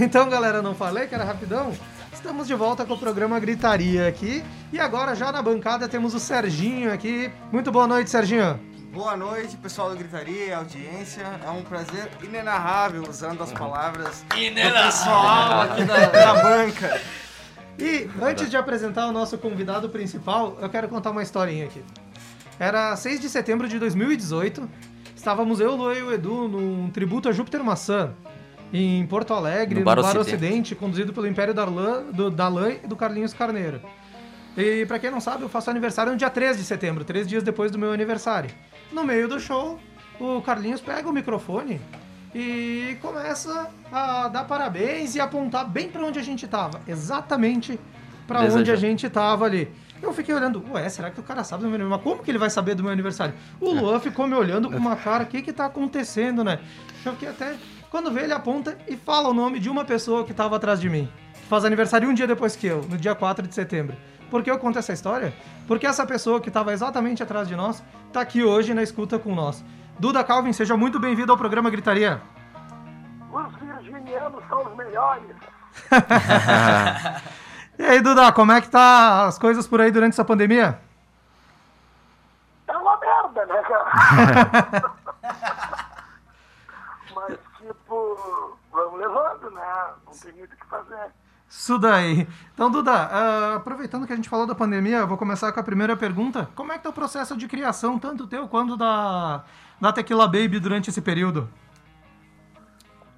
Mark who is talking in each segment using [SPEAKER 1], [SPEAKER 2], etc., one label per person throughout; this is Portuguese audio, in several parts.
[SPEAKER 1] Então, galera, não falei que era rapidão? Estamos de volta com o programa Gritaria aqui. E agora, já na bancada, temos o Serginho aqui. Muito boa noite, Serginho.
[SPEAKER 2] Boa noite, pessoal do Gritaria, audiência. É um prazer inenarrável usando as palavras do pessoal aqui da, da banca.
[SPEAKER 1] E antes de apresentar o nosso convidado principal, eu quero contar uma historinha aqui. Era 6 de setembro de 2018. Estávamos eu, Lu e o Edu num tributo a Júpiter Maçã em Porto Alegre,
[SPEAKER 3] No
[SPEAKER 1] no
[SPEAKER 3] Bar
[SPEAKER 1] Bar,
[SPEAKER 3] Ocidente.
[SPEAKER 1] Ocidente, conduzido pelo Império Darlan, do Dalan e do Carlinhos Carneiro. E pra quem não sabe, eu faço aniversário no dia 3 de setembro, três dias depois do meu aniversário. No meio do show, o Carlinhos pega o microfone e começa a dar parabéns e apontar bem pra onde a gente tava. Exatamente pra onde a gente tava ali. Eu fiquei olhando, ué, será que o cara sabe do meu aniversário? Mas como que ele vai saber do meu aniversário? O Luan ficou me olhando com uma cara, o que que tá acontecendo, né? Eu fiquei até... Quando vê, ele aponta e fala o nome de uma pessoa que tava atrás de mim. Que faz aniversário um dia depois que eu, no dia 4 de setembro. Por que eu conto essa história? Porque essa pessoa que tava exatamente atrás de nós tá aqui hoje na escuta com nós. Duda Calvin, seja muito bem-vindo ao programa Gritaria.
[SPEAKER 4] Os virginianos são os melhores.
[SPEAKER 1] E aí, Duda, como é que tá as coisas por aí durante essa pandemia?
[SPEAKER 4] É uma merda, né, cara? Mas, tipo, vamos né? Não tem muito o que fazer.
[SPEAKER 1] Isso daí. Então, Duda, ah, aproveitando que a gente falou da pandemia, eu vou começar com a primeira pergunta. Como é que tá o processo de criação, tanto teu quanto da, da Tequila Baby durante esse período?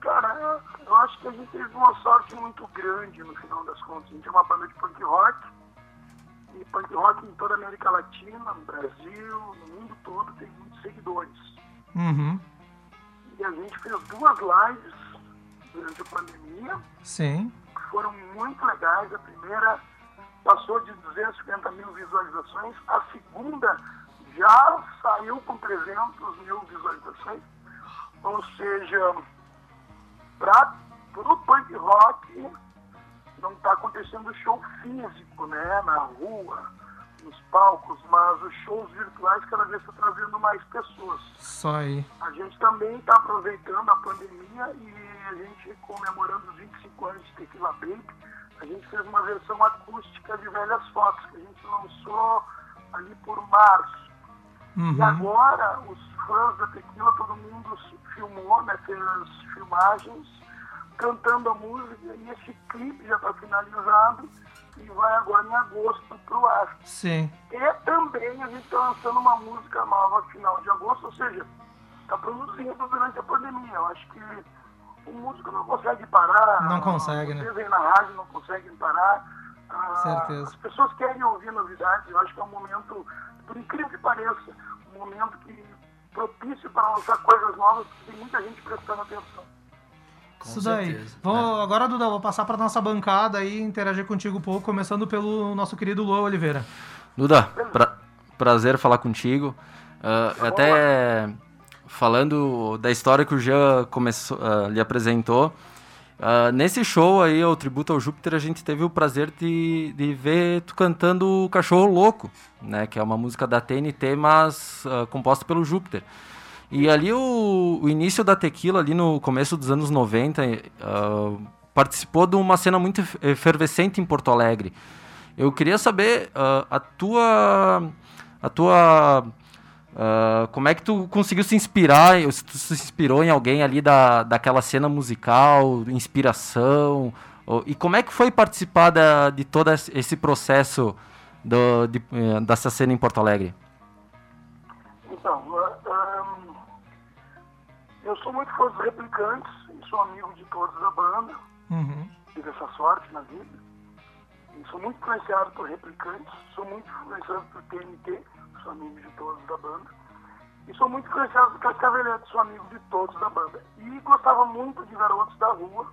[SPEAKER 4] Cara, eu acho que a gente teve uma sorte muito grande no final das contas. A gente é uma banda de punk rock. E punk rock em toda a América Latina, no Brasil, no mundo todo, tem muitos seguidores.
[SPEAKER 1] Uhum.
[SPEAKER 4] E a gente fez duas lives durante a pandemia.
[SPEAKER 1] Sim.
[SPEAKER 4] foram muito legais. A primeira passou de 250 mil visualizações, a segunda já saiu com 300 mil visualizações. Ou seja, para o punk rock não está acontecendo show físico, né, na rua, nos palcos, mas os shows virtuais cada vez estão trazendo mais pessoas.
[SPEAKER 1] Só aí.
[SPEAKER 4] A gente também está aproveitando a pandemia e a gente comemorando os 25 anos de Tequila Baby. A gente fez uma versão acústica de velhas fotos que a gente lançou ali por março. E
[SPEAKER 1] Uhum.
[SPEAKER 4] agora os fãs da Tequila, todo mundo filmou, né, fez filmagens cantando a música e esse clipe já está finalizado e vai agora em agosto pro ar.
[SPEAKER 1] Sim.
[SPEAKER 4] E também a gente está lançando uma música nova final de agosto, ou seja, está produzindo durante a pandemia. Eu acho que o músico não consegue parar.
[SPEAKER 1] Não consegue, né?
[SPEAKER 4] Vocês aí na rádio não conseguem parar. Ah,
[SPEAKER 1] Certeza.
[SPEAKER 4] As pessoas querem ouvir novidades. Eu acho que é um momento, por incrível que pareça, um momento que propício para lançar coisas novas, porque tem muita gente prestando atenção.
[SPEAKER 1] Isso daí.
[SPEAKER 3] certeza.
[SPEAKER 1] Vou, Agora, Duda, vou passar para nossa bancada e interagir contigo um pouco, começando pelo nosso querido Luan Oliveira.
[SPEAKER 3] Duda, pra- prazer falar contigo. Ah, até falando da história que o Jean começou, ah, lhe apresentou. ah, nesse show aí, o Tributo ao Júpiter, a gente teve o prazer de, de ver tu cantando o Cachorro Louco, né? Que é uma música da TNT, mas ah, composta pelo Júpiter. E ali o, o início da Tequila, ali no começo dos anos 90, ah, participou de uma cena muito ef- efervescente em Porto Alegre. Eu queria saber a tua. A tua. Ah, como é que tu conseguiu se inspirar? Se tu se inspirou em alguém ali da, daquela cena musical, inspiração? ou- e como é que foi participar da- de todo esse processo do, de, eh, dessa cena em Porto Alegre?
[SPEAKER 4] Então, ah, ahn, eu sou muito fã dos replicantes e sou amigo de todos da banda.
[SPEAKER 1] Uhum.
[SPEAKER 4] tive essa sorte na vida. E sou muito influenciado por replicantes, sou muito influenciado por TNT, sou amigo de todos da banda. E sou muito influenciado por Cascavelhete, sou amigo de todos da banda. E gostava muito de Garotos da Rua,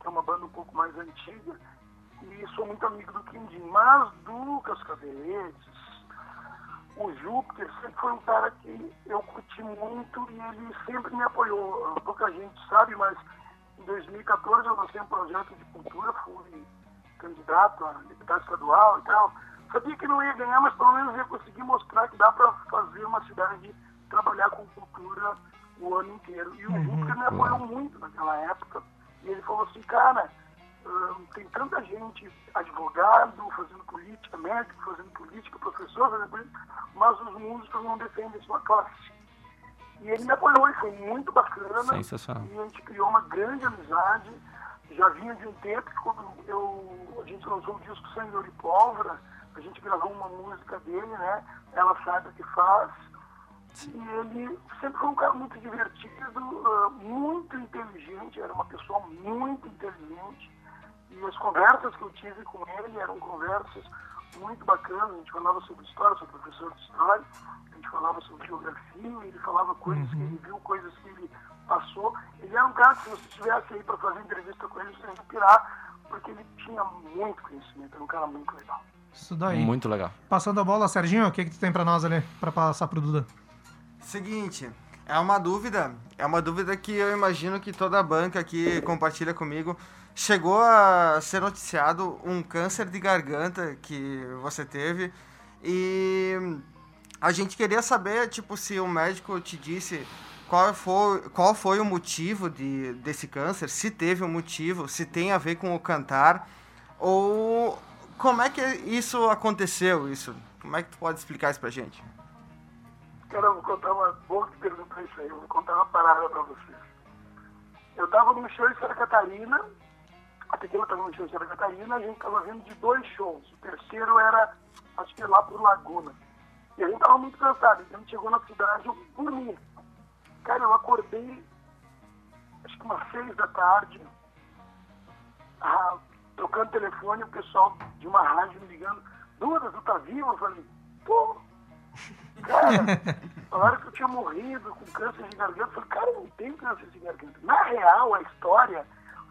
[SPEAKER 4] que é uma banda um pouco mais antiga. E sou muito amigo do Quindim. Mas do Cascaveletes, o Júpiter sempre foi um cara que eu curti muito e ele sempre me apoiou. Pouca gente sabe, mas em 2014 eu lancei um projeto de cultura, fui candidato a deputado estadual e tal. Sabia que não ia ganhar, mas pelo menos ia conseguir mostrar que dá para fazer uma cidade trabalhar com cultura o ano inteiro. E o Júpiter me apoiou muito naquela época. E ele falou assim, cara, hum, tem tanta gente, advogado, fazendo política, médico, fazendo política, professor, fazendo política, mas os músicos não defendem sua classe. E ele me apoiou e foi muito bacana.
[SPEAKER 3] Sensacional.
[SPEAKER 4] E a gente criou uma grande amizade. Já vinha de um tempo que quando eu, a gente lançou o disco Sangue Ouro e Pólvora, a gente gravou uma música dele, né? Ela sabe o que faz. E ele sempre foi um cara muito divertido, uh, muito inteligente, era uma pessoa muito inteligente. E as conversas que eu tive com ele eram conversas muito bacanas. A gente falava sobre história, sou professor de história, a gente falava sobre geografia, ele falava coisas que ele viu, coisas que ele passou. Ele era um cara que se você estivesse aí para fazer entrevista com ele, você ia pirar, porque ele tinha muito conhecimento, era um cara muito legal.
[SPEAKER 1] Isso daí.
[SPEAKER 3] Muito legal.
[SPEAKER 1] Passando a bola, Serginho, o que, que tu tem pra nós ali, pra passar pro Duda?
[SPEAKER 2] Seguinte, é uma dúvida, é uma dúvida que eu imagino que toda a banca aqui compartilha comigo. Chegou a ser noticiado um câncer de garganta que você teve e a gente queria saber, tipo, se o médico te disse qual foi, qual foi o motivo de, desse câncer, se teve um motivo, se tem a ver com o cantar, ou como é que isso aconteceu, isso? Como é que tu pode explicar isso pra gente?
[SPEAKER 4] Cara, eu vou contar uma boa que pergunta isso aí. Eu vou contar uma parada pra vocês. Eu tava num show em Santa Catarina, a pequena tava num show em Santa Catarina, a gente tava vindo de dois shows. O terceiro era, acho que lá por Laguna. E a gente tava muito cansado, então a gente chegou na cidade, eu dormi. Cara, eu acordei, acho que umas seis da tarde, ah, trocando telefone, o pessoal de uma rádio me ligando, Duda, tu tá vivo? Eu falei, pô, Cara, falaram que eu tinha morrido com câncer de garganta. Eu falei, cara, eu não tenho câncer de garganta. Na real, a história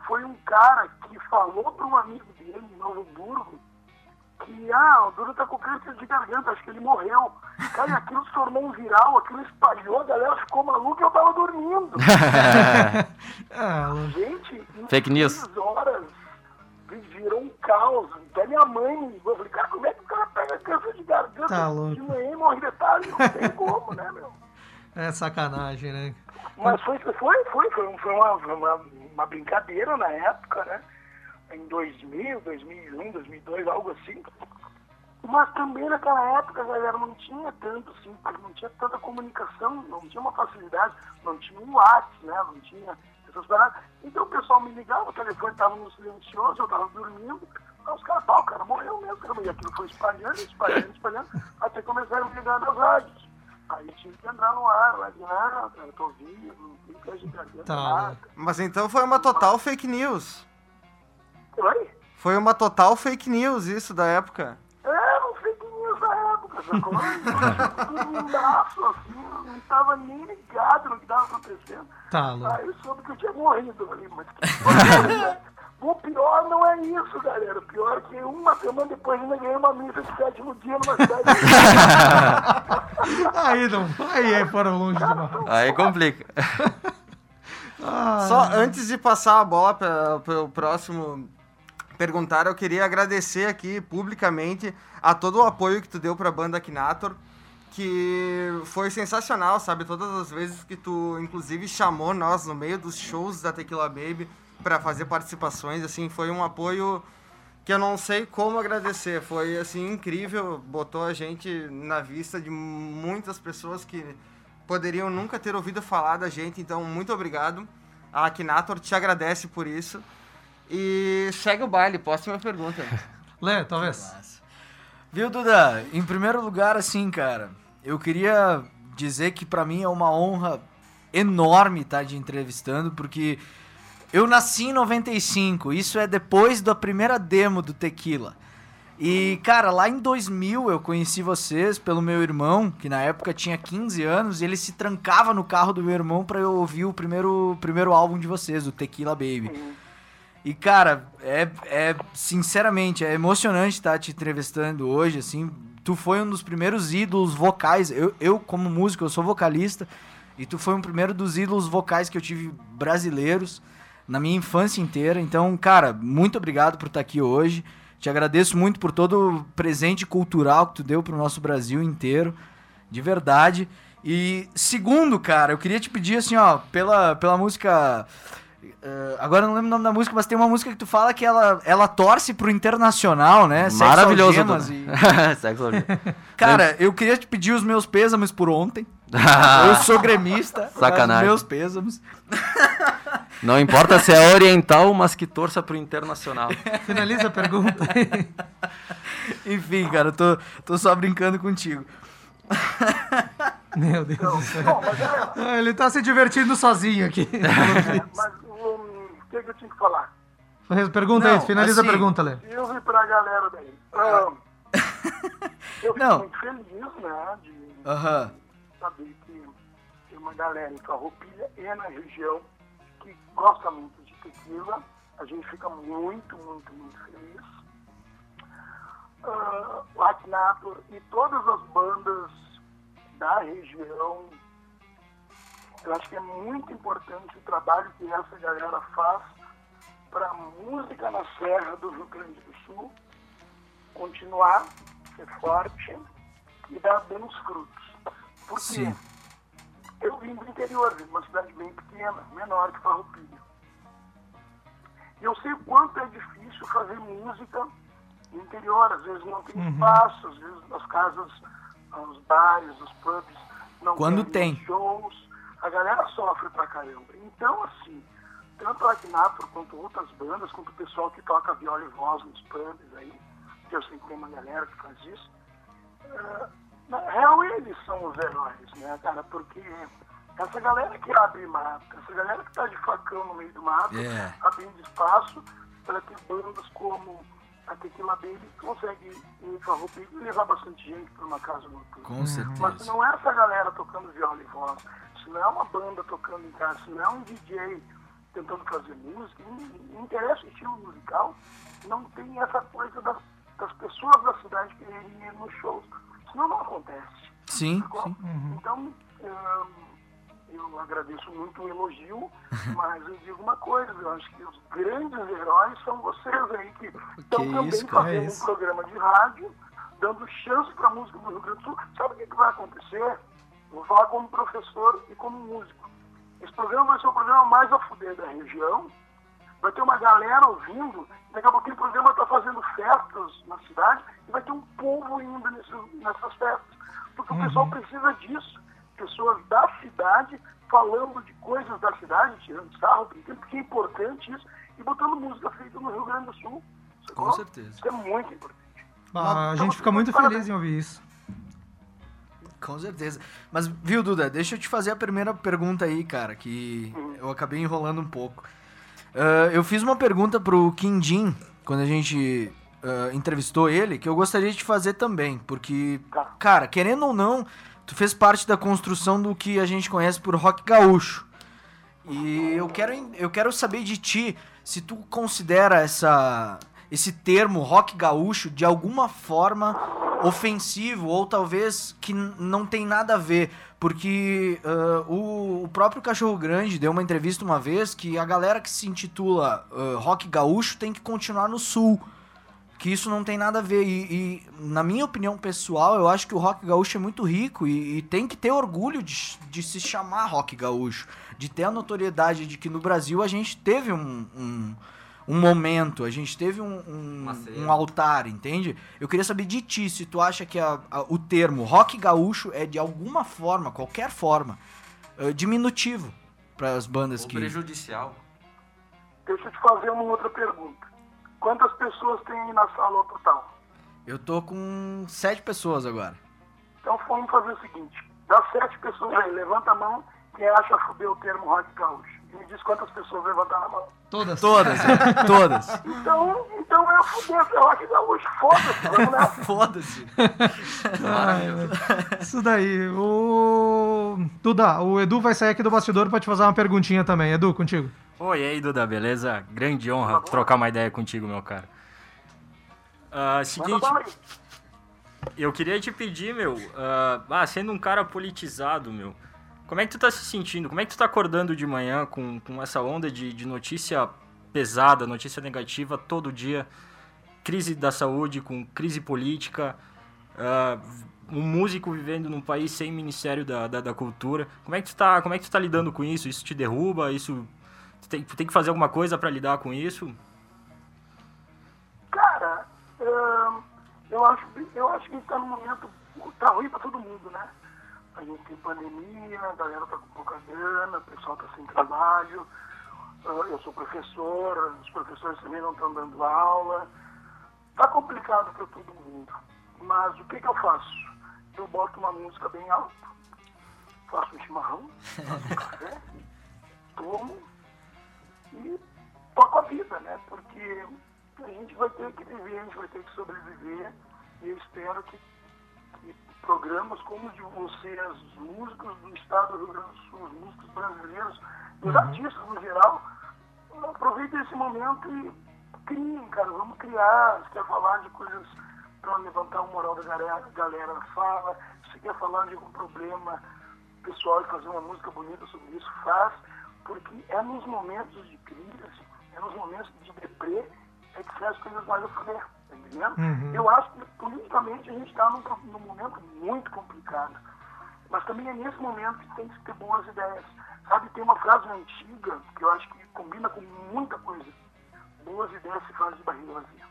[SPEAKER 4] foi um cara que falou para um amigo dele em Novo Hamburgo que, ah, o Duro tá com câncer de garganta, acho que ele morreu. Cara, e aquilo se tornou um viral, aquilo espalhou, a galera ficou maluca e eu tava dormindo.
[SPEAKER 1] Ah,
[SPEAKER 4] Gente, em
[SPEAKER 3] Fake news.
[SPEAKER 4] seis virou um caos. Até minha mãe me ligou. Eu falei, cara, como é que o cara pega câncer de garganta
[SPEAKER 1] Tá louco.
[SPEAKER 4] de manhã e morre de tarde? Não tem como, né, meu?
[SPEAKER 1] é sacanagem, né?
[SPEAKER 4] Mas foi, foi, foi, foi, foi uma, uma, uma brincadeira na época, né? Em 2000, 2001, 2002, algo assim. Mas também naquela época, galera, não tinha tanto, assim, não tinha tanta comunicação, não tinha uma facilidade, não tinha um WhatsApp, né? Não tinha essas paradas. Então o pessoal me ligava, o telefone estava no silencioso, eu estava dormindo, aí os caras, pá, o cara morreu mesmo, cara, e aquilo foi espalhando, espalhando, espalhando, até começaram a ligar nas rádios. Aí tive que entrar no ar, lá de ah, cara, tô vivo, não tem de garganta,
[SPEAKER 1] Tá.
[SPEAKER 4] nada.
[SPEAKER 2] Mas então foi uma total fake news.
[SPEAKER 4] Oi?
[SPEAKER 2] Foi uma total fake news isso da época.
[SPEAKER 4] É, não fake news da época, sacou? Um braço assim, não tava nem ligado no que tava acontecendo.
[SPEAKER 1] Tá louco.
[SPEAKER 4] Aí eu soube que eu tinha morrido ali, mas que O pior não é isso, galera. O pior é que uma semana depois ainda ganhei uma missa de sétimo dia numa cidade.
[SPEAKER 1] Aí não, aí é foram longe demais.
[SPEAKER 3] Aí complica.
[SPEAKER 1] Ah,
[SPEAKER 2] Só antes de passar a bola para o próximo perguntar, eu queria agradecer aqui publicamente a todo o apoio que tu deu para a banda Akinator, que foi sensacional, sabe? Todas as vezes que tu, inclusive, chamou nós no meio dos shows da Tequila Baby para fazer participações, assim, foi um apoio que eu não sei como agradecer. Foi, assim, incrível, botou a gente na vista de muitas pessoas que poderiam nunca ter ouvido falar da gente, então muito obrigado. A Akinator te agradece por isso. E segue o baile, próxima pergunta.
[SPEAKER 1] Lê, talvez.
[SPEAKER 5] Viu, Duda? Em primeiro lugar, assim, cara, eu queria dizer que pra mim é uma honra enorme estar te entrevistando, porque eu nasci em 95, isso é depois da primeira demo do Tequila. E, cara, lá em 2000 eu conheci vocês pelo meu irmão, que na época tinha 15 anos, e ele se trancava no carro do meu irmão pra eu ouvir o primeiro, primeiro álbum de vocês, o Tequila Baby. E, cara, é, é sinceramente, é emocionante estar te entrevistando hoje, assim. Tu foi um dos primeiros ídolos vocais. Eu, eu como músico, eu sou vocalista. E tu foi um primeiro dos ídolos vocais que eu tive brasileiros na minha infância inteira. Então, cara, muito obrigado por estar aqui hoje. Te agradeço muito por todo o presente cultural que tu deu pro nosso Brasil inteiro. De verdade. E segundo, cara, eu queria te pedir assim, ó, pela, pela música Uh, agora eu não lembro o nome da música, mas tem uma música que tu fala que ela, ela torce pro internacional, né?
[SPEAKER 3] Maravilhoso.
[SPEAKER 5] e-
[SPEAKER 3] Sexo algemas.
[SPEAKER 5] Cara, eu queria te pedir os meus pêsames por ontem. Eu sou gremista.
[SPEAKER 3] Sacanagem.
[SPEAKER 5] Meus pêsames.
[SPEAKER 3] Não importa se é oriental, mas que torça pro internacional.
[SPEAKER 1] Finaliza a pergunta.
[SPEAKER 5] Enfim, cara, eu tô, tô só brincando contigo.
[SPEAKER 1] Meu Deus do céu.
[SPEAKER 4] Bom, mas é,
[SPEAKER 1] Ele tá se divertindo sozinho aqui.
[SPEAKER 4] mas um, o que, que eu tinha que falar?
[SPEAKER 1] Pergunta aí,
[SPEAKER 5] Não,
[SPEAKER 1] finaliza
[SPEAKER 5] assim,
[SPEAKER 1] a pergunta, Lê.
[SPEAKER 4] Silvio pra galera daí. Ah, eu fico
[SPEAKER 5] Não.
[SPEAKER 4] muito feliz, né, de
[SPEAKER 5] Aham.
[SPEAKER 4] saber que tem uma galera em Farroupilha e na região que gosta muito de tequila. A gente fica muito, muito, muito feliz. Ah, o Akinator e todas as bandas da região, eu acho que é muito importante o trabalho que essa galera faz para a música na Serra do Rio Grande do Sul continuar, ser forte e dar bons frutos. Por quê?
[SPEAKER 5] Sim.
[SPEAKER 4] Eu vim do interior, de uma cidade bem pequena, menor que Farroupilha. E eu sei o quanto é difícil fazer música no interior. Às vezes não tem espaço, às vezes as casas, os bares, os pubs não
[SPEAKER 5] Quando
[SPEAKER 4] têm
[SPEAKER 5] tem.
[SPEAKER 4] shows. A galera sofre pra caramba. Então, assim, tanto a Akinator quanto outras bandas, quanto o pessoal que toca viola e voz nos pubs aí, que eu sei que tem uma galera que faz isso, ah, na real, eles são os heróis, né, cara? Porque essa galera que abre mato, essa galera que tá de facão no meio do mato,
[SPEAKER 5] É.
[SPEAKER 4] abrindo espaço para que bandas como a Tequila Baby consegue ir em Farroupilha e levar bastante gente para uma casa noturna.
[SPEAKER 5] Com
[SPEAKER 4] Mas se
[SPEAKER 5] certeza.
[SPEAKER 4] não é essa galera tocando viola e voz, se não é uma banda tocando em casa, se não é um DJ tentando fazer música, não, interessa o estilo musical, não tem essa coisa das, das pessoas da cidade quererem ir nos shows. Senão não acontece.
[SPEAKER 5] Sim,
[SPEAKER 4] Sacou?
[SPEAKER 5] sim.
[SPEAKER 4] Então, hum, eu agradeço muito o elogio, mas eu digo uma coisa, eu acho que os grandes heróis são vocês aí que estão também
[SPEAKER 5] isso, cara,
[SPEAKER 4] fazendo
[SPEAKER 1] é
[SPEAKER 4] um programa de rádio, dando chance para a música do Rio Grande do Sul. Sabe o que, que vai acontecer? Eu Vou falar como professor e como músico. Esse programa vai ser o programa mais a fuder da região. Vai ter uma galera ouvindo. Daqui a pouquinho o programa está fazendo festas na cidade e vai ter um povo indo nesses- nessas festas. Porque o pessoal precisa disso. Pessoas da cidade falando de coisas da cidade, tirando sarro, brincando, porque é importante isso, e botando música feita no Rio Grande do Sul. sacou?
[SPEAKER 5] Com certeza.
[SPEAKER 4] Isso é muito importante.
[SPEAKER 1] Ah, a gente fica muito feliz em ouvir isso.
[SPEAKER 5] Com certeza. Mas, viu, Duda, deixa eu te fazer a primeira pergunta aí, cara, que eu acabei enrolando um pouco. Ah, eu fiz uma pergunta pro Quindim, quando a gente ah, entrevistou ele, que eu gostaria de te fazer também, porque,
[SPEAKER 4] Tá.
[SPEAKER 5] cara, querendo ou não, tu fez parte da construção do que a gente conhece por rock gaúcho. E eu quero, eu quero saber de ti se tu considera essa, esse termo rock gaúcho de alguma forma ofensivo ou talvez que não tem nada a ver. Porque ah, o, o próprio Cachorro Grande deu uma entrevista uma vez que a galera que se intitula ah, rock gaúcho tem que continuar no sul. Que isso não tem nada a ver. E, e, na minha opinião pessoal, eu acho que o rock gaúcho é muito rico e, e tem que ter orgulho de, de se chamar rock gaúcho. De ter a notoriedade de que no Brasil a gente teve um, um, um momento, a gente teve um, um, um altar, entende? Eu queria saber de ti, se tu acha que a- a- o termo rock gaúcho é de alguma forma, qualquer forma, eh, diminutivo para as bandas
[SPEAKER 3] Ou
[SPEAKER 5] que.
[SPEAKER 3] prejudicial.
[SPEAKER 4] Deixa eu te fazer uma outra pergunta. Quantas pessoas tem aí na sala ao total?
[SPEAKER 5] Eu tô com sete pessoas agora.
[SPEAKER 4] Então vamos fazer o seguinte. Das sete pessoas aí, levanta a mão quem acha fuder o termo rock gaúcho. E me diz quantas pessoas levantaram a mão.
[SPEAKER 1] Todas.
[SPEAKER 5] Todas, é, todas.
[SPEAKER 4] Então, então é fuder esse rock gaúcho. Foda-se, vamos nessa.
[SPEAKER 5] Foda-se.
[SPEAKER 1] Isso daí. O. Duda, o Edu vai sair aqui do bastidor pra te fazer uma perguntinha também. Edu, contigo.
[SPEAKER 6] Oi, aí, Duda, beleza? Grande honra trocar uma ideia contigo, meu cara.
[SPEAKER 4] Manda
[SPEAKER 6] seguinte, eu queria te pedir, meu, ah, ah, sendo um cara politizado, meu, como é que tu tá se sentindo? Como é que tu tá acordando de manhã com, com essa onda de, de notícia pesada, notícia negativa todo dia? Crise da saúde, com crise política, ah, um músico vivendo num país sem Ministério da, da, da Cultura. Como é, que tu tá, como é que tu tá lidando com isso? Isso te derruba? Isso Tu tem, tu tem que fazer alguma coisa para lidar com isso?
[SPEAKER 4] Cara, eu acho, eu acho que a gente tá num momento. Tá ruim pra todo mundo, né? A gente tem pandemia, a galera tá com pouca grana, o pessoal tá sem trabalho. Eu sou professor, os professores também não estão dando aula. Tá complicado para todo mundo. Mas o que, que eu faço? Eu boto uma música bem alta, faço um chimarrão, faço um café, tomo e toco a vida, né? Porque a gente vai ter que viver, a gente vai ter que sobreviver. E eu espero que, que programas como o de vocês, os músicos do estado do Rio Grande do Sul, os músicos brasileiros, os artistas no geral, aproveitem esse momento e criem, cara. Vamos criar. Se quer falar de coisas para levantar o moral da galera, galera, fala. Se quer falar de algum problema pessoal e fazer uma música bonita sobre isso, faz. Porque é nos momentos de crise, é nos momentos de deprê, é que as coisas mais a fuder, tá entendendo?
[SPEAKER 1] Uhum.
[SPEAKER 4] Eu acho que politicamente a gente está num, num momento muito complicado. Mas também é nesse momento que tem que ter boas ideias. Sabe, tem uma frase antiga que eu acho que combina com muita coisa. Boas ideias se fazem de barriga vazia.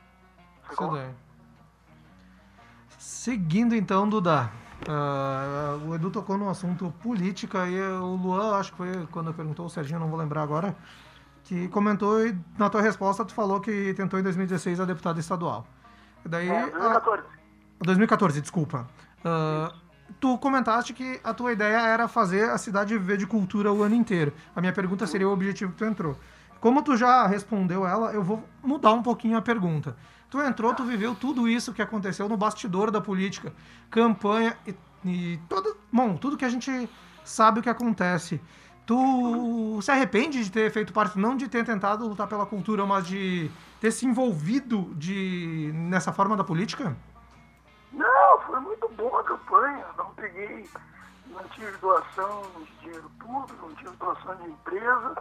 [SPEAKER 4] Sacou?
[SPEAKER 1] Seguindo então, Duda. Ah, o Edu tocou no assunto política e o Luan, acho que foi quando perguntou, o Serginho, não vou lembrar agora, que comentou e na tua resposta tu falou que tentou em 2016 a deputada estadual. E daí,
[SPEAKER 4] É,
[SPEAKER 1] a-
[SPEAKER 4] 2014.
[SPEAKER 1] 2014, desculpa. Ah, tu comentaste que a tua ideia era fazer a cidade viver de cultura o ano inteiro. A minha pergunta seria o objetivo que tu entrou. Como tu já respondeu ela, eu vou mudar um pouquinho a pergunta. Tu entrou, tu viveu tudo isso que aconteceu no bastidor da política, campanha e, e todo, bom, tudo que a gente sabe o que acontece. Tu se arrepende de ter feito parte, não de ter tentado lutar pela cultura, mas de ter se envolvido de, nessa forma da política?
[SPEAKER 4] Não, foi muito boa a campanha. Não peguei, não tive doação de dinheiro público, não tive doação de empresa.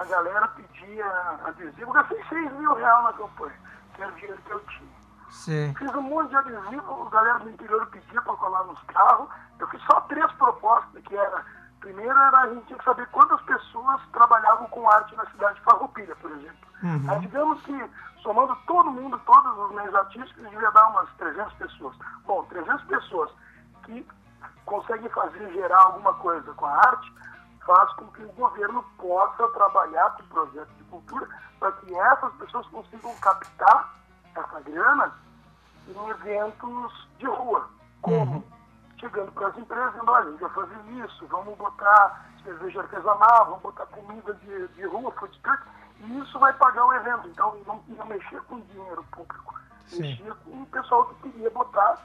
[SPEAKER 4] A galera pedia adesivo. Gastei 6 mil reais na campanha, que era o dinheiro que eu tinha.
[SPEAKER 1] Sim.
[SPEAKER 4] Fiz um monte de adesivo, a galera do interior pedia para colar nos carros. Eu fiz só três propostas, que era... Primeiro era a gente tinha que saber quantas pessoas trabalhavam com arte na cidade de Farroupilha, por exemplo.
[SPEAKER 1] Uhum.
[SPEAKER 4] Aí, digamos que, somando todo mundo, todos os meios artísticos, devia dar umas 300 pessoas. Bom, 300 pessoas que conseguem fazer, gerar alguma coisa com a arte, faz com que o governo possa trabalhar com projetos de cultura para que essas pessoas consigam captar essa grana em eventos de rua. Como? Chegando para as empresas, dizendo, olha, a gente vai fazer isso, vamos botar cerveja artesanal, vamos botar comida de, de rua, food truck, e isso vai pagar o evento. Então, não ia mexer com dinheiro público,
[SPEAKER 1] Sim.
[SPEAKER 4] mexia com o pessoal que queria botar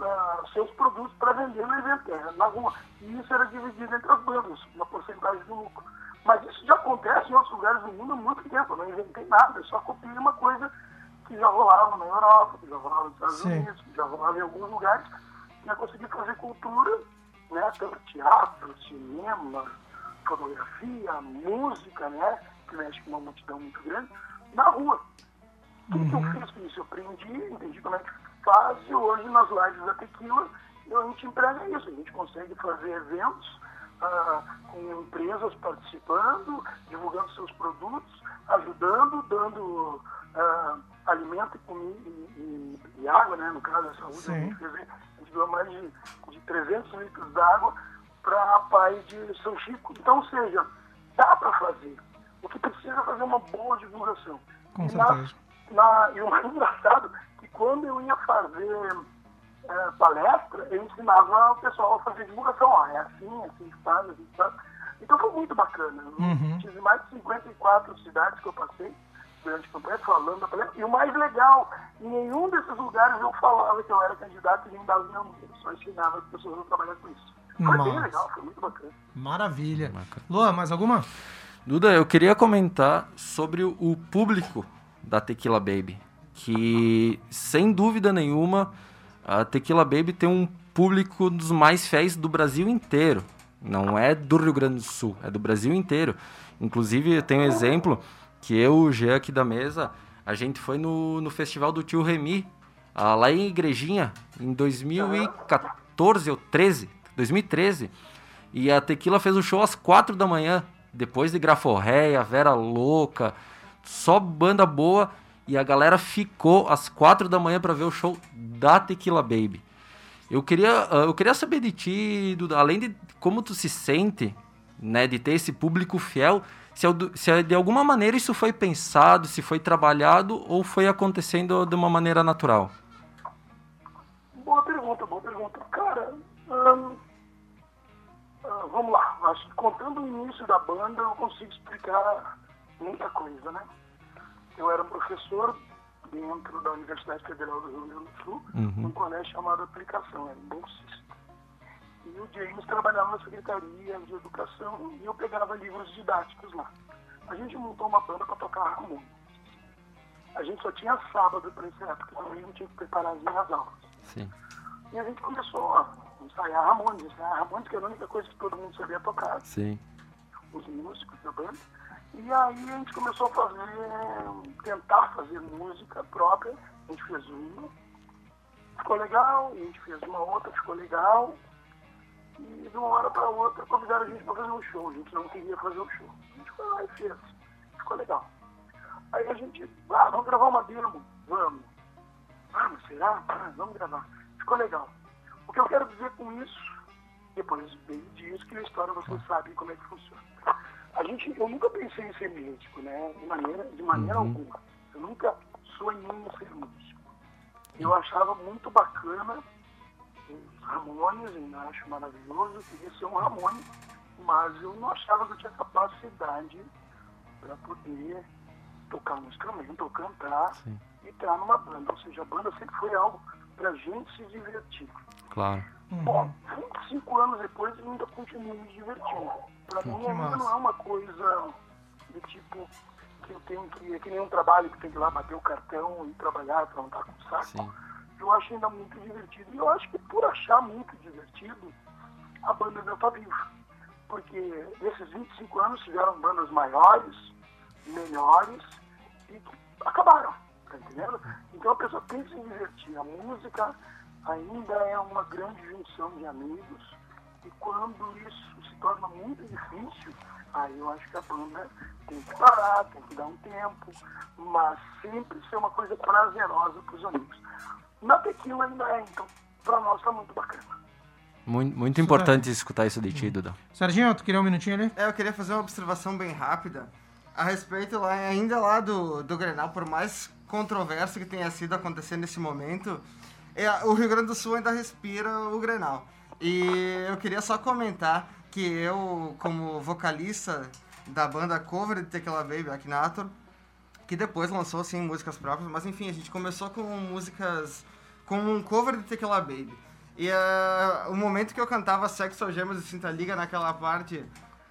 [SPEAKER 4] ah, seus produtos para vender no evento, na rua. E isso era dividido entre as bandas, uma porcentagem do lucro. Mas isso já acontece em outros lugares do mundo há muito tempo, eu não inventei nada, eu só copiei uma coisa que já rolava na Europa, que já rolava nos Estados
[SPEAKER 1] Sim.
[SPEAKER 4] Unidos, que já rolava em alguns lugares, que é conseguir fazer cultura, né, tanto teatro, cinema, fotografia, música, né, que mexe com uma multidão muito grande, na rua. Tudo que eu fiz com isso, eu aprendi, entendi como é que e hoje nas lives da Tequila, a gente emprega isso, a gente consegue fazer eventos ah, com empresas participando, divulgando seus produtos, ajudando, dando ah, alimento e, e- e- e água, né, no caso, a saúde, a
[SPEAKER 1] Sim.
[SPEAKER 4] gente fez, a gente doou mais de, de 300 litros d'água para a Pai de São Chico. Então, ou seja, dá para fazer. O que precisa é fazer uma boa divulgação.
[SPEAKER 1] Com
[SPEAKER 4] E na-
[SPEAKER 1] certeza.
[SPEAKER 4] na- e o mais engraçado quando eu ia fazer eh, palestra, eu ensinava o pessoal a fazer divulgação. Ó, é assim, assim que faz, assim que faz. Então foi muito bacana. Eu
[SPEAKER 1] Uhum.
[SPEAKER 4] Tive mais de 54 cidades que eu passei durante a campanha falando da palestra. E o mais legal, em nenhum desses lugares eu falava que eu era candidato e nem dava meu nome. Eu só ensinava as pessoas a trabalhar com isso. Foi bem
[SPEAKER 1] Massa.
[SPEAKER 4] legal, foi muito bacana.
[SPEAKER 1] Maravilha. Luan, mais alguma?
[SPEAKER 3] Duda, eu queria comentar sobre o público da Tequila Baby. Que, sem dúvida nenhuma, a Tequila Baby tem um público dos mais fiéis do Brasil inteiro. Não é do Rio Grande do Sul, é do Brasil inteiro. Inclusive, eu tenho um exemplo que eu, o Jean aqui da mesa, a gente foi no, no festival do Tio Remy, ah, lá em Igrejinha, em 2014 ou 13, 2013. E a Tequila fez o show às 4 da manhã, depois de Graforréia, Vera Louca, só banda boa e a galera ficou às quatro da manhã para ver o show da Tequila Baby. Eu queria, ah, eu queria saber de ti, Duda, além de como tu se sente, né, de ter esse público fiel, se, se de alguma maneira isso foi pensado, se foi trabalhado ou foi acontecendo de uma maneira natural.
[SPEAKER 4] Boa pergunta, boa pergunta. Cara, hum, hum, vamos lá. Acho que contando o início da banda, eu consigo explicar muita coisa, né? Eu era professor dentro da Universidade Federal do Rio Grande do Sul, uhum. num colégio chamado Aplicação, era um bolsista. E o James trabalhava na Secretaria de Educação e eu pegava livros didáticos lá. A gente montou uma banda para tocar harmônia. A gente só tinha sábado para essa época, também não tinha que preparar as minhas aulas.
[SPEAKER 3] Sim.
[SPEAKER 4] E a gente começou a ensaiar harmônia, ensaiar harmônia, que era a única coisa que todo mundo sabia tocar.
[SPEAKER 3] Sim.
[SPEAKER 4] Os músicos da banda. E aí a gente começou a fazer, tentar fazer música própria. A gente fez uma, ficou legal, e a gente fez uma outra, ficou legal. E de uma hora para outra convidaram a gente para fazer um show. A gente não queria fazer um show. A gente foi lá e fez. Ficou legal. Aí a gente, ah, vamos gravar uma demo. Vamos. Ah, mas será? Ah, vamos gravar. Ficou legal. O que eu quero dizer com isso, depois bem disso, que a história vocês sabem como é que funciona. A gente, eu nunca pensei em ser médico, né? De maneira, de maneira uhum. alguma. Eu nunca sonhei em ser músico. Eu achava muito bacana os Ramones, eu acho maravilhoso, queria ser um Ramone, mas eu não achava que eu tinha capacidade para poder tocar um instrumento ou cantar Sim. e estar numa banda. Ou seja, a banda sempre foi algo para a gente se divertir.
[SPEAKER 3] Claro.
[SPEAKER 4] Uhum. Bom, 25 anos depois eu ainda continuo me divertindo. Para mim ainda massa. não é uma coisa de tipo que eu tenho que. É que nem um trabalho que tem que ir lá bater o cartão e trabalhar para não estar com saco. Sim. Eu acho ainda muito divertido. E eu acho que por achar muito divertido, a banda ainda está viva. Porque nesses 25 anos tiveram bandas maiores, melhores e que acabaram. Tá entendendo? Então a pessoa tem que se divertir. A música ainda é uma grande junção de amigos. E quando isso se torna muito difícil, aí eu acho que a banda tem que parar, tem que dar um tempo, mas sempre ser uma coisa prazerosa para os amigos. Na tequila ainda é, então para nós está muito bacana.
[SPEAKER 3] Muito, muito importante escutar isso de ti, Duda.
[SPEAKER 1] Serginho, tu queria um minutinho ali?
[SPEAKER 2] É, eu queria fazer uma observação bem rápida a respeito lá, ainda lá do, do Grenal, por mais controverso que tenha sido acontecer nesse momento, é, o Rio Grande do Sul ainda respira o Grenal. E eu queria só comentar que eu, como vocalista da banda cover de Tequila Baby, Akinator, que depois lançou assim músicas próprias, mas enfim, a gente começou com músicas com um cover de Tequila Baby. E uh, o momento que eu cantava Sexo Gemas e Cinta Liga naquela parte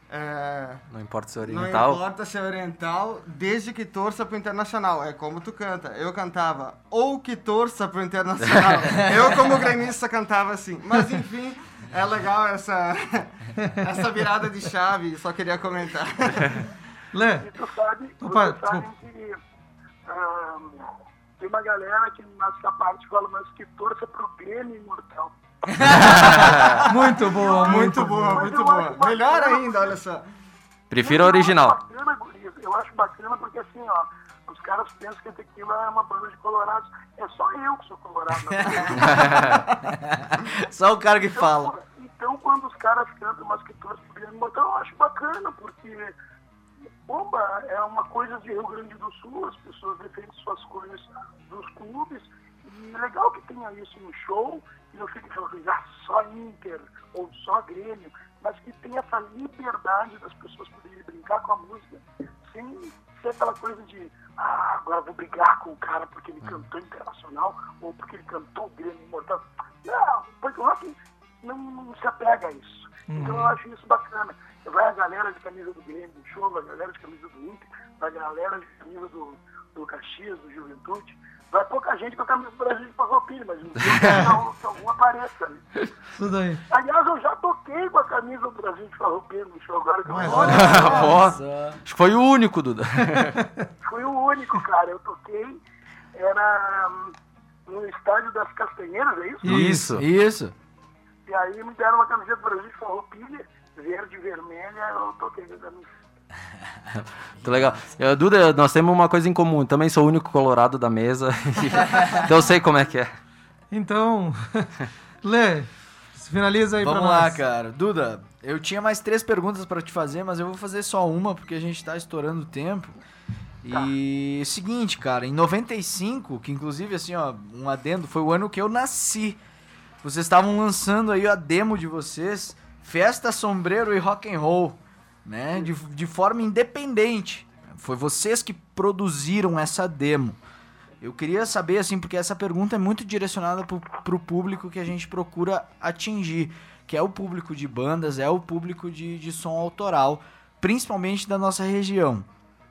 [SPEAKER 2] é,
[SPEAKER 3] não importa se é oriental.
[SPEAKER 2] Não importa se é oriental, desde que torça pro internacional. É como tu canta. Eu cantava ou que torça pro internacional. eu, como gremista, cantava assim. Mas enfim, é legal essa, essa virada de chave. Só queria comentar.
[SPEAKER 1] Lê.
[SPEAKER 4] tu sabe, Opa, tu sabe que um, tem uma galera que nessa parte fala, mas que torça pro Grêmio imortal.
[SPEAKER 1] muito boa, muito, boa, muito boa.
[SPEAKER 2] Melhor ainda, olha só.
[SPEAKER 3] Prefiro a original.
[SPEAKER 4] Eu acho bacana porque assim, ó, os caras pensam que a tequila é uma banda de colorados. É só eu que sou colorado.
[SPEAKER 5] só o cara que
[SPEAKER 4] então,
[SPEAKER 5] fala.
[SPEAKER 4] Então, quando os caras cantam umas que torcem pro eu acho bacana, porque bomba é uma coisa de Rio Grande do Sul, as pessoas defendem suas coisas dos clubes. E é legal que tenha isso no show e não fique falando ah, só Inter ou só Grêmio, mas que tenha essa liberdade das pessoas poderem brincar com a música sem ser aquela coisa de ah, agora vou brigar com o cara porque ele cantou internacional ou porque ele cantou Grêmio Imortal. Não, porque o rock não, não se apega a isso. Uhum. Então eu acho isso bacana. Vai a galera de camisa do Grêmio no show, vai a galera de camisa do Inter, vai a galera de camisa do, do Caxias, do Juventude, Vai pouca gente com a camisa do Brasil de Farroupilha, mas um dia que algum apareça. Né?
[SPEAKER 1] Tudo aí.
[SPEAKER 4] Aliás, eu já toquei com a camisa do Brasil de Farroupilha no show agora. Que
[SPEAKER 3] Mas, olha, Acho que foi o único, Duda.
[SPEAKER 4] Fui o único, cara. Eu toquei, era hum, no estádio das Castanheiras, é isso?
[SPEAKER 3] Isso, isso.
[SPEAKER 4] E aí me deram uma camiseta do Brasil de Farroupilha, verde e vermelha, eu toquei com a camisa.
[SPEAKER 3] Muito legal. Eu, Duda, nós temos uma coisa em comum. Também sou o único colorado da mesa. então eu sei como é que é.
[SPEAKER 1] Então, Lê, finaliza aí
[SPEAKER 5] Vamos
[SPEAKER 1] pra
[SPEAKER 5] lá,
[SPEAKER 1] nós.
[SPEAKER 5] cara. Duda, eu tinha mais três perguntas pra te fazer, mas eu vou fazer só uma porque a gente tá estourando o tempo. E seguinte, cara, em 95, que inclusive assim, ó, um adendo, foi o ano que eu nasci. Vocês estavam lançando aí a demo de vocês, Festa Sombreiro e Rock and Roll, né? De, de forma independente. Foi vocês que produziram essa demo. Eu queria saber, assim, porque essa pergunta é muito direcionada pro, pro público que a gente procura atingir, que é o público de bandas, é o público de, de som autoral, principalmente da nossa região,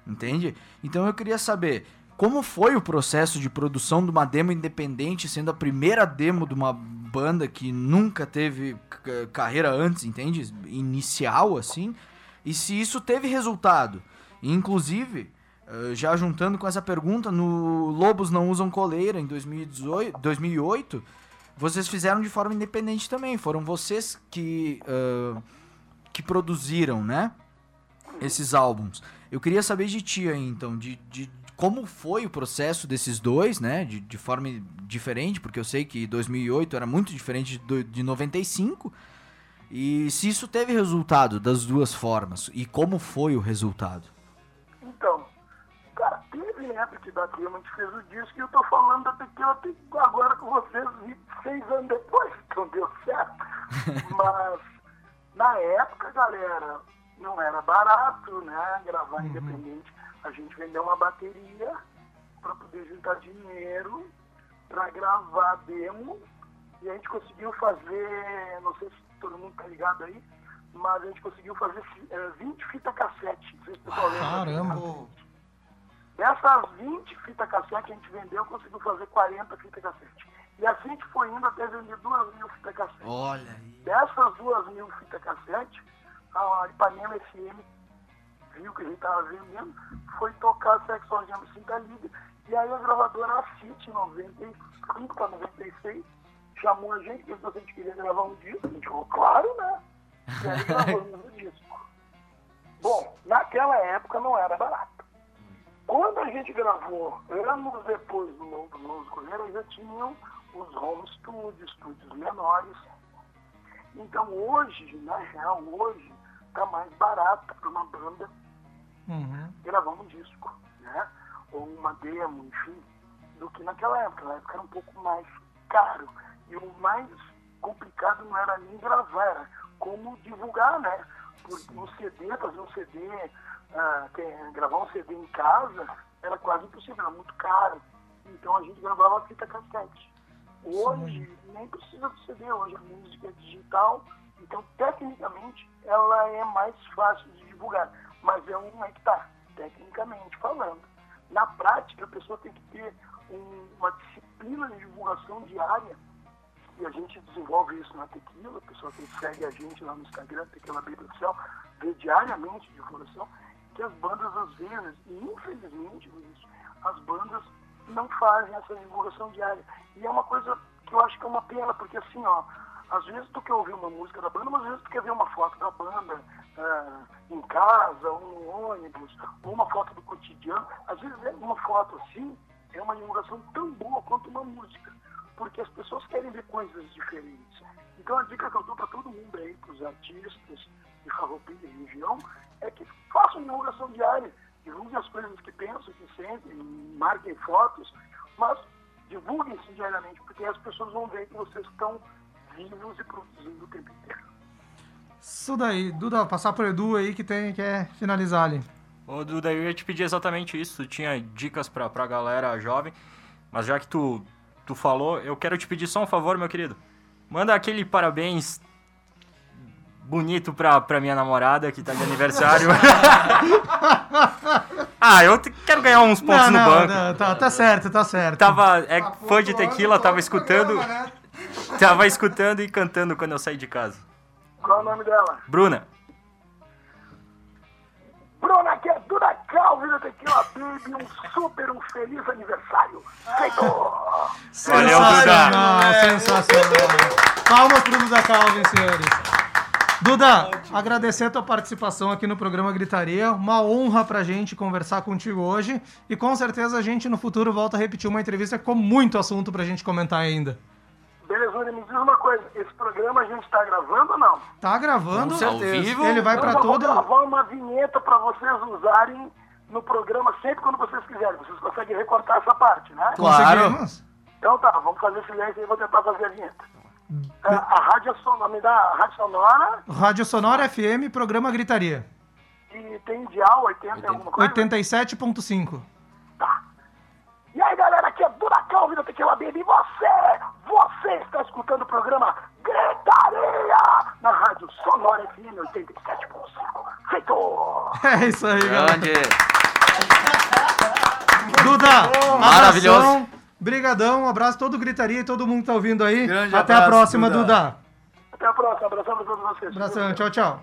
[SPEAKER 5] entende? Então eu queria saber como foi o processo de produção de uma demo independente, sendo a primeira demo de uma banda que nunca teve c- carreira antes, entende? Inicial, assim, e se isso teve resultado. Inclusive, eh, já juntando com essa pergunta, no Lobos Não Usam Coleira, em 2018, 2008, vocês fizeram de forma independente também. Foram vocês que, ah, que produziram, né? Esses álbuns. Eu queria saber de ti aí, então, de, de como foi o processo desses dois, né? De, de forma diferente, porque eu sei que 2008 era muito diferente de, de 95. E se isso teve resultado das duas formas. E como foi o resultado?
[SPEAKER 4] Então, cara, teve época que da Demo a gente fez o disco e eu tô falando da Tequila agora com vocês 26 anos depois, então deu certo. Mas na época, galera, não era barato, né? Gravar independente. A gente vendeu uma bateria para poder juntar dinheiro para gravar demo e a gente conseguiu fazer, não sei se todo mundo tá ligado aí, mas a gente conseguiu fazer eh, 20 fita cassete. Lembra.
[SPEAKER 1] Caramba.
[SPEAKER 4] Dessas 20 fitas cassete a gente vendeu, conseguiu fazer 40 fitas cassete. E assim a gente foi indo até vender 2 mil fitas cassete.
[SPEAKER 5] Olha aí.
[SPEAKER 4] Dessas 2 mil fitas cassete, a Ipanema FM viu que a gente estava vendendo, foi tocar Sexual Jam Cinta Liga. E aí a gravadora City, em 95 para 96, chamou a gente, perguntou se a gente queria gravar um disco. A gente falou, claro, né? E aí gravamos o disco. Bom, naquela época não era barato. Quando a gente gravou, anos depois do Novo Novo Correio, já tinham os home studios, estúdios menores. Então hoje, na real, hoje, tá mais barato para uma banda
[SPEAKER 1] Uhum.
[SPEAKER 4] gravar um disco, né? Ou uma demo, enfim, do que naquela época. Na época era um pouco mais caro. E o mais complicado não era nem gravar, era como divulgar, né? Porque um CD, fazer um CD, ah, ter- gravar um CD em casa era quase impossível, era muito caro. Então a gente gravava fita cassete. Hoje nem precisa do CD, hoje a música é digital, então tecnicamente ela é mais fácil de divulgar. Mas é um é que tá, tecnicamente falando. Na prática, a pessoa tem que ter um- uma disciplina de divulgação diária e a gente desenvolve isso na Tequila, a pessoa que segue a gente lá no Instagram, Tequila Bíblia Oficial, vê diariamente divulgação, que as bandas às vezes, e infelizmente Luiz, as bandas não fazem essa divulgação diária. E é uma coisa que eu acho que é uma pena, porque assim, ó, às vezes tu quer ouvir uma música da banda, mas às vezes tu quer ver uma foto da banda ah, em casa, ou no ônibus, ou uma foto do cotidiano. Às vezes é uma foto assim é uma divulgação tão boa quanto uma música, porque as pessoas querem ver coisas diferentes. Então a dica que eu dou para todo mundo aí, para os artistas de Farroupilha e região, é que façam divulgação diária, divulguem as coisas que pensam, que sentem, marquem fotos, mas divulguem-se diariamente, porque as pessoas vão ver que vocês estão vivos e produzindo o tempo inteiro.
[SPEAKER 1] Isso daí. Duda, passar pro Edu aí que tem, quer finalizar ali.
[SPEAKER 6] Ô, Duda, eu ia te pedir exatamente isso. Tu tinha dicas pra, pra galera jovem, mas já que tu, tu falou, eu quero te pedir só um favor, meu querido. Manda aquele parabéns bonito pra, pra minha namorada que tá de aniversário. ah, eu te- quero ganhar uns pontos no banco.
[SPEAKER 1] não, tá, tá certo, tá certo.
[SPEAKER 6] Tava, é fã de tequila, tava escutando, tava escutando e cantando quando eu saí de casa.
[SPEAKER 4] Qual é o nome dela?
[SPEAKER 6] Bruna,
[SPEAKER 4] Bruna, que é Duda Calvi da Tequila Baby, um super, um feliz aniversário. Feito!
[SPEAKER 6] Valeu, Duda.
[SPEAKER 1] Sensacional, sensacional. Palmas pro Duda Calvin, senhores. Duda, Agradecer a tua participação aqui no programa Gritaria. Uma honra pra gente conversar contigo hoje. E com certeza a gente no futuro volta a repetir uma entrevista com muito assunto pra gente comentar ainda.
[SPEAKER 4] Belezura, me diz uma coisa, esse programa a gente tá gravando ou não?
[SPEAKER 1] Tá gravando.
[SPEAKER 5] Com certeza.
[SPEAKER 3] Ao vivo?
[SPEAKER 1] Ele vai
[SPEAKER 4] Eu
[SPEAKER 1] pra
[SPEAKER 4] vou
[SPEAKER 1] todo.
[SPEAKER 4] gravar uma vinheta pra vocês usarem no programa sempre quando vocês quiserem. Vocês conseguem recortar essa parte, né?
[SPEAKER 5] Claro.
[SPEAKER 4] Então tá, vamos fazer silêncio e vou tentar fazer a vinheta. É, a rádio sonora, me dá a rádio sonora
[SPEAKER 1] Rádio Sonora FM, programa Gritaria.
[SPEAKER 4] e tem dial 80 e alguma coisa?
[SPEAKER 1] 87.5.
[SPEAKER 4] E aí galera, aqui é Duracão, Vida Tequila Baby, e você, você está escutando o programa Gritaria na rádio Sonora FM 87.5. Feito!
[SPEAKER 1] É isso aí, galera.
[SPEAKER 3] Grande.
[SPEAKER 1] Duda,
[SPEAKER 3] Maravilhoso.
[SPEAKER 1] abração, Brigadão, um abraço todo Gritaria e todo mundo que tá ouvindo aí.
[SPEAKER 5] Grande
[SPEAKER 1] Até a
[SPEAKER 5] abraço,
[SPEAKER 1] próxima,
[SPEAKER 5] Duda.
[SPEAKER 1] Duda.
[SPEAKER 4] Até a próxima, abração pra todos vocês.
[SPEAKER 1] Abração, tchau, tchau.